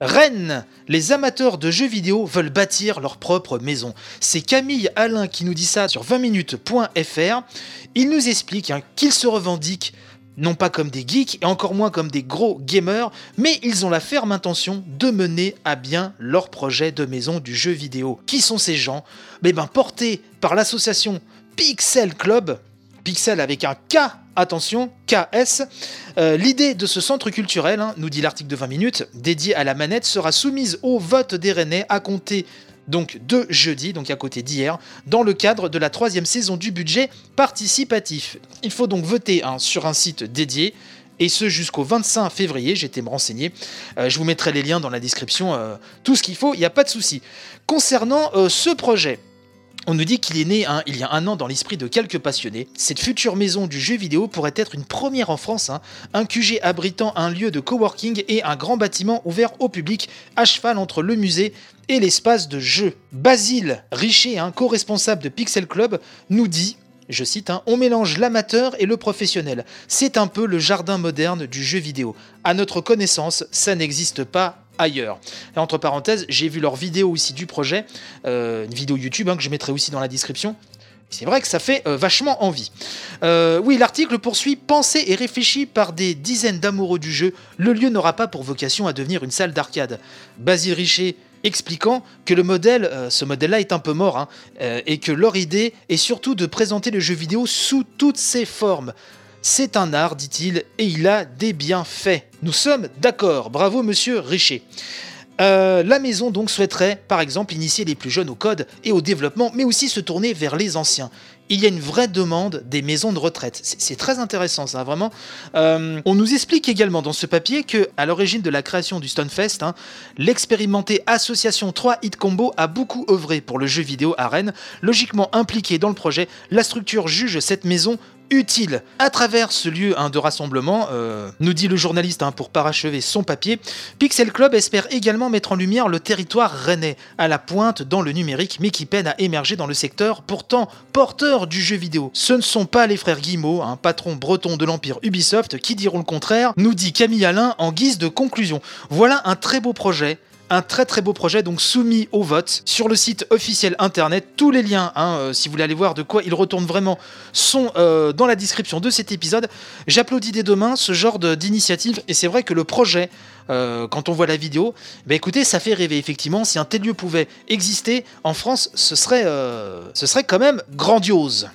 Rennes, les amateurs de jeux vidéo veulent bâtir leur propre maison. C'est Camille Alain qui nous dit ça sur 20minutes.fr. Il nous explique hein, qu'ils se revendiquent non pas comme des geeks et encore moins comme des gros gamers, mais ils ont la ferme intention de mener à bien leur projet de maison du jeu vidéo. Qui sont ces gens? Mais ben portés par l'association Pixel Club, Pixel avec un K, attention, KS. Euh, l'idée de ce centre culturel, hein, nous dit l'article de 20 minutes, dédié à la manette, sera soumise au vote des Rennais à compter donc de jeudi, donc à côté d'hier, dans le cadre de la troisième saison du budget participatif. Il faut donc voter hein, sur un site dédié. Et ce jusqu'au 25 février, été me renseigner. Euh, je vous mettrai les liens dans la description, euh, tout ce qu'il faut, il n'y a pas de souci. Concernant ce projet, on nous dit qu'il est né hein, il y a un an dans l'esprit de quelques passionnés. Cette future maison du jeu vidéo pourrait être une première en France, hein. un QG abritant un lieu de coworking et un grand bâtiment ouvert au public, à cheval entre le musée et l'espace de jeu. Basile Richer, un co-responsable de Pixel Club, nous dit je cite, hein, on mélange l'amateur et le professionnel. C'est un peu le jardin moderne du jeu vidéo. À notre connaissance, ça n'existe pas ailleurs. Et entre parenthèses, j'ai vu leur vidéo aussi du projet, euh, une vidéo YouTube hein, que je mettrai aussi dans la description. C'est vrai que ça fait euh, vachement envie. Euh, oui, l'article poursuit Pensé et réfléchi par des dizaines d'amoureux du jeu, le lieu n'aura pas pour vocation à devenir une salle d'arcade. Basile Richer expliquant que le modèle, ce modèle-là est un peu mort, hein, et que leur idée est surtout de présenter le jeu vidéo sous toutes ses formes. C'est un art, dit-il, et il a des bienfaits. Nous sommes d'accord, bravo monsieur Richer. Euh, la maison donc souhaiterait par exemple initier les plus jeunes au code et au développement, mais aussi se tourner vers les anciens. Il y a une vraie demande des maisons de retraite. C'est très intéressant ça, vraiment. Euh, on nous explique également dans ce papier que, à l'origine de la création du Stonefest, hein, l'expérimentée association 3 Hit Combo a beaucoup œuvré pour le jeu vidéo à Rennes. Logiquement impliquée dans le projet, la structure juge cette maison utile. À travers ce lieu de rassemblement, euh, nous dit le journaliste hein, pour parachever son papier, Pixel Club espère également mettre en lumière le territoire rennais, à la pointe dans le numérique, mais qui peine à émerger dans le secteur pourtant porteur du jeu vidéo. Ce ne sont pas les frères Guimau, un patron breton de l'empire Ubisoft, qui diront le contraire, nous dit Camille Alain en guise de conclusion. Voilà un très beau projet un très très beau projet donc soumis au vote sur le site officiel internet. Tous les liens, hein, euh, si vous voulez aller voir de quoi il retourne vraiment, sont euh, dans la description de cet épisode. J'applaudis dès demain ce genre d'initiative et c'est vrai que le projet, euh, quand on voit la vidéo, bah écoutez, ça fait rêver effectivement. Si un tel lieu pouvait exister en France, ce serait, ce serait quand même grandiose.